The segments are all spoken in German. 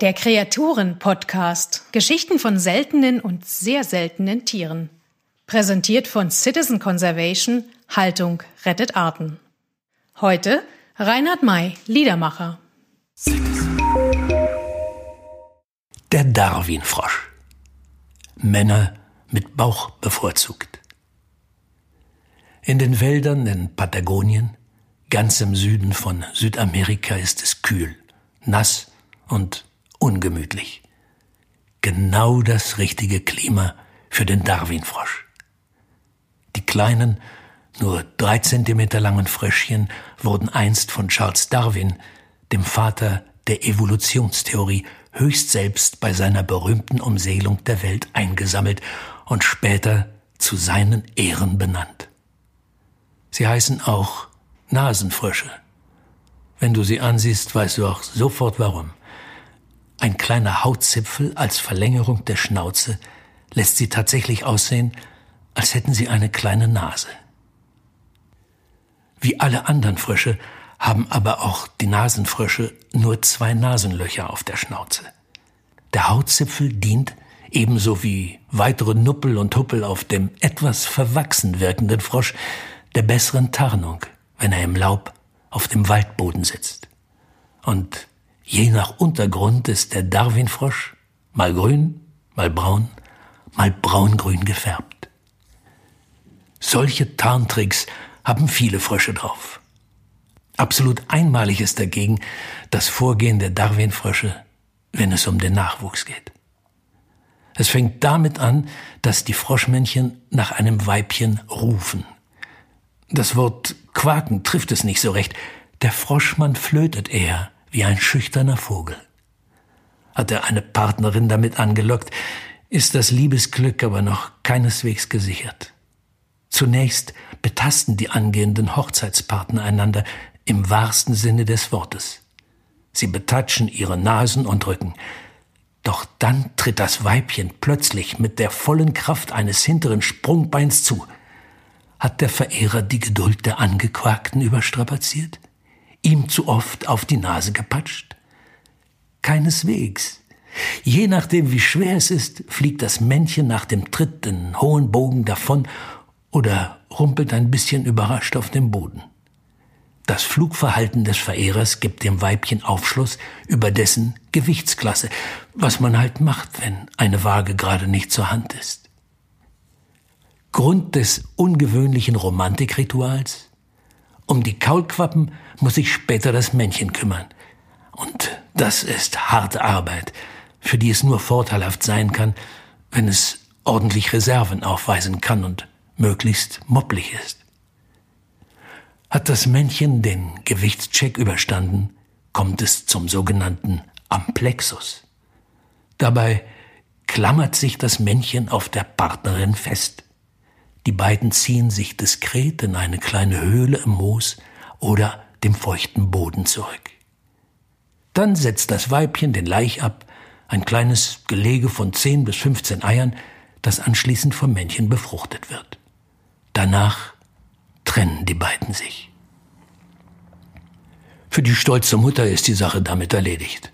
Der Kreaturen-Podcast. Geschichten von seltenen und sehr seltenen Tieren. Präsentiert von Citizen Conservation. Haltung rettet Arten. Heute Reinhard May, Liedermacher. Der Darwin-Frosch. Männer mit Bauch bevorzugt. In den Wäldern in Patagonien, ganz im Süden von Südamerika, ist es kühl, nass und ungemütlich. Genau das richtige Klima für den Darwin-Frosch. Die kleinen, nur drei Zentimeter langen Fröschchen wurden einst von Charles Darwin, dem Vater der Evolutionstheorie, höchst selbst bei seiner berühmten Umsegelung der Welt eingesammelt und später zu seinen Ehren benannt. Sie heißen auch Nasenfrösche. Wenn du sie ansiehst, weißt du auch sofort warum. Ein kleiner Hautzipfel als Verlängerung der Schnauze lässt sie tatsächlich aussehen, als hätten sie eine kleine Nase. Wie alle anderen Frösche haben aber auch die Nasenfrösche nur zwei Nasenlöcher auf der Schnauze. Der Hautzipfel dient, ebenso wie weitere Nuppel und Huppel auf dem etwas verwachsen wirkenden Frosch, der besseren Tarnung, wenn er im Laub auf dem Waldboden sitzt. Und Je nach Untergrund ist der Darwinfrosch mal grün, mal braun, mal braungrün gefärbt. Solche Tarntricks haben viele Frösche drauf. Absolut einmalig ist dagegen das Vorgehen der Darwinfrösche, wenn es um den Nachwuchs geht. Es fängt damit an, dass die Froschmännchen nach einem Weibchen rufen. Das Wort quaken trifft es nicht so recht. Der Froschmann flötet eher, wie ein schüchterner Vogel. Hat er eine Partnerin damit angelockt, ist das Liebesglück aber noch keineswegs gesichert. Zunächst betasten die angehenden Hochzeitspartner einander im wahrsten Sinne des Wortes. Sie betatschen ihre Nasen und Rücken. Doch dann tritt das Weibchen plötzlich mit der vollen Kraft eines hinteren Sprungbeins zu. Hat der Verehrer die Geduld der Angequakten überstrapaziert? ihm zu oft auf die Nase gepatscht? Keineswegs. Je nachdem, wie schwer es ist, fliegt das Männchen nach dem Tritt den hohen Bogen davon oder rumpelt ein bisschen überrascht auf dem Boden. Das Flugverhalten des Verehrers gibt dem Weibchen Aufschluss über dessen Gewichtsklasse, was man halt macht, wenn eine Waage gerade nicht zur Hand ist. Grund des ungewöhnlichen Romantikrituals? Um die Kaulquappen muss sich später das Männchen kümmern. Und das ist harte Arbeit, für die es nur vorteilhaft sein kann, wenn es ordentlich Reserven aufweisen kann und möglichst mopplig ist. Hat das Männchen den Gewichtscheck überstanden, kommt es zum sogenannten Amplexus. Dabei klammert sich das Männchen auf der Partnerin fest. Die beiden ziehen sich diskret in eine kleine Höhle im Moos oder dem feuchten Boden zurück. Dann setzt das Weibchen den Laich ab, ein kleines Gelege von zehn bis fünfzehn Eiern, das anschließend vom Männchen befruchtet wird. Danach trennen die beiden sich. Für die stolze Mutter ist die Sache damit erledigt.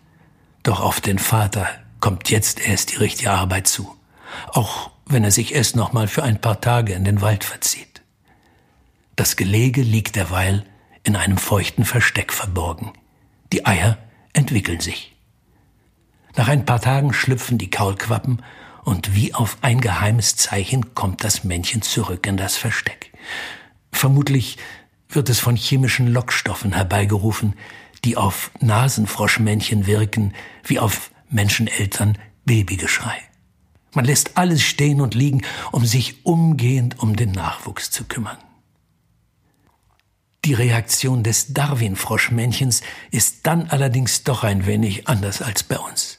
Doch auf den Vater kommt jetzt erst die richtige Arbeit zu, auch wenn er sich erst noch mal für ein paar Tage in den Wald verzieht. Das Gelege liegt derweil in einem feuchten Versteck verborgen. Die Eier entwickeln sich. Nach ein paar Tagen schlüpfen die Kaulquappen und wie auf ein geheimes Zeichen kommt das Männchen zurück in das Versteck. Vermutlich wird es von chemischen Lockstoffen herbeigerufen, die auf Nasenfroschmännchen wirken, wie auf Menscheneltern Babygeschrei. Man lässt alles stehen und liegen, um sich umgehend um den Nachwuchs zu kümmern. Die Reaktion des Darwin-Froschmännchens ist dann allerdings doch ein wenig anders als bei uns.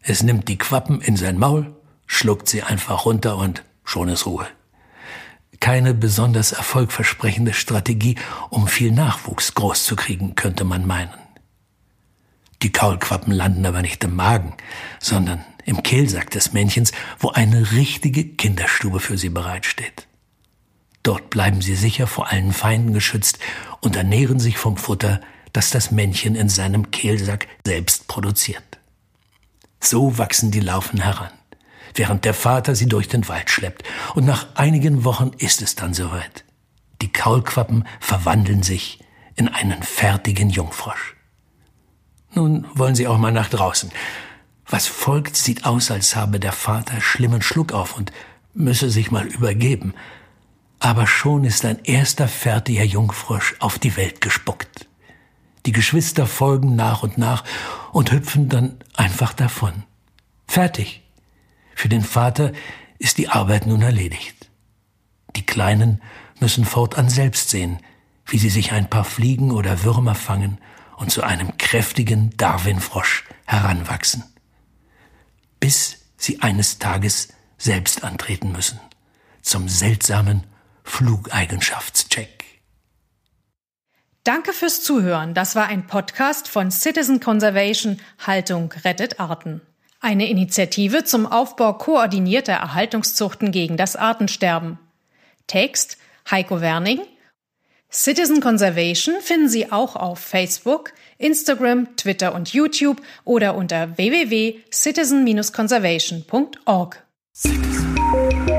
Es nimmt die Quappen in sein Maul, schluckt sie einfach runter und schon ist Ruhe. Keine besonders erfolgversprechende Strategie, um viel Nachwuchs groß zu kriegen, könnte man meinen. Die Kaulquappen landen aber nicht im Magen, sondern im Kehlsack des Männchens, wo eine richtige Kinderstube für sie bereitsteht. Dort bleiben sie sicher vor allen Feinden geschützt und ernähren sich vom Futter, das das Männchen in seinem Kehlsack selbst produziert. So wachsen die Laufen heran, während der Vater sie durch den Wald schleppt, und nach einigen Wochen ist es dann soweit. Die Kaulquappen verwandeln sich in einen fertigen Jungfrosch. Nun wollen sie auch mal nach draußen. Was folgt, sieht aus, als habe der Vater schlimmen Schluck auf und müsse sich mal übergeben. Aber schon ist ein erster fertiger Jungfrosch auf die Welt gespuckt. Die Geschwister folgen nach und nach und hüpfen dann einfach davon. Fertig. Für den Vater ist die Arbeit nun erledigt. Die Kleinen müssen fortan selbst sehen, wie sie sich ein paar Fliegen oder Würmer fangen und zu einem kräftigen Darwinfrosch heranwachsen. Bis sie eines Tages selbst antreten müssen. Zum seltsamen Flugeigenschaftscheck. Danke fürs Zuhören. Das war ein Podcast von Citizen Conservation Haltung rettet Arten. Eine Initiative zum Aufbau koordinierter Erhaltungszuchten gegen das Artensterben. Text Heiko Werning. Citizen Conservation finden Sie auch auf Facebook, Instagram, Twitter und YouTube oder unter www.citizen-conservation.org. Citizen.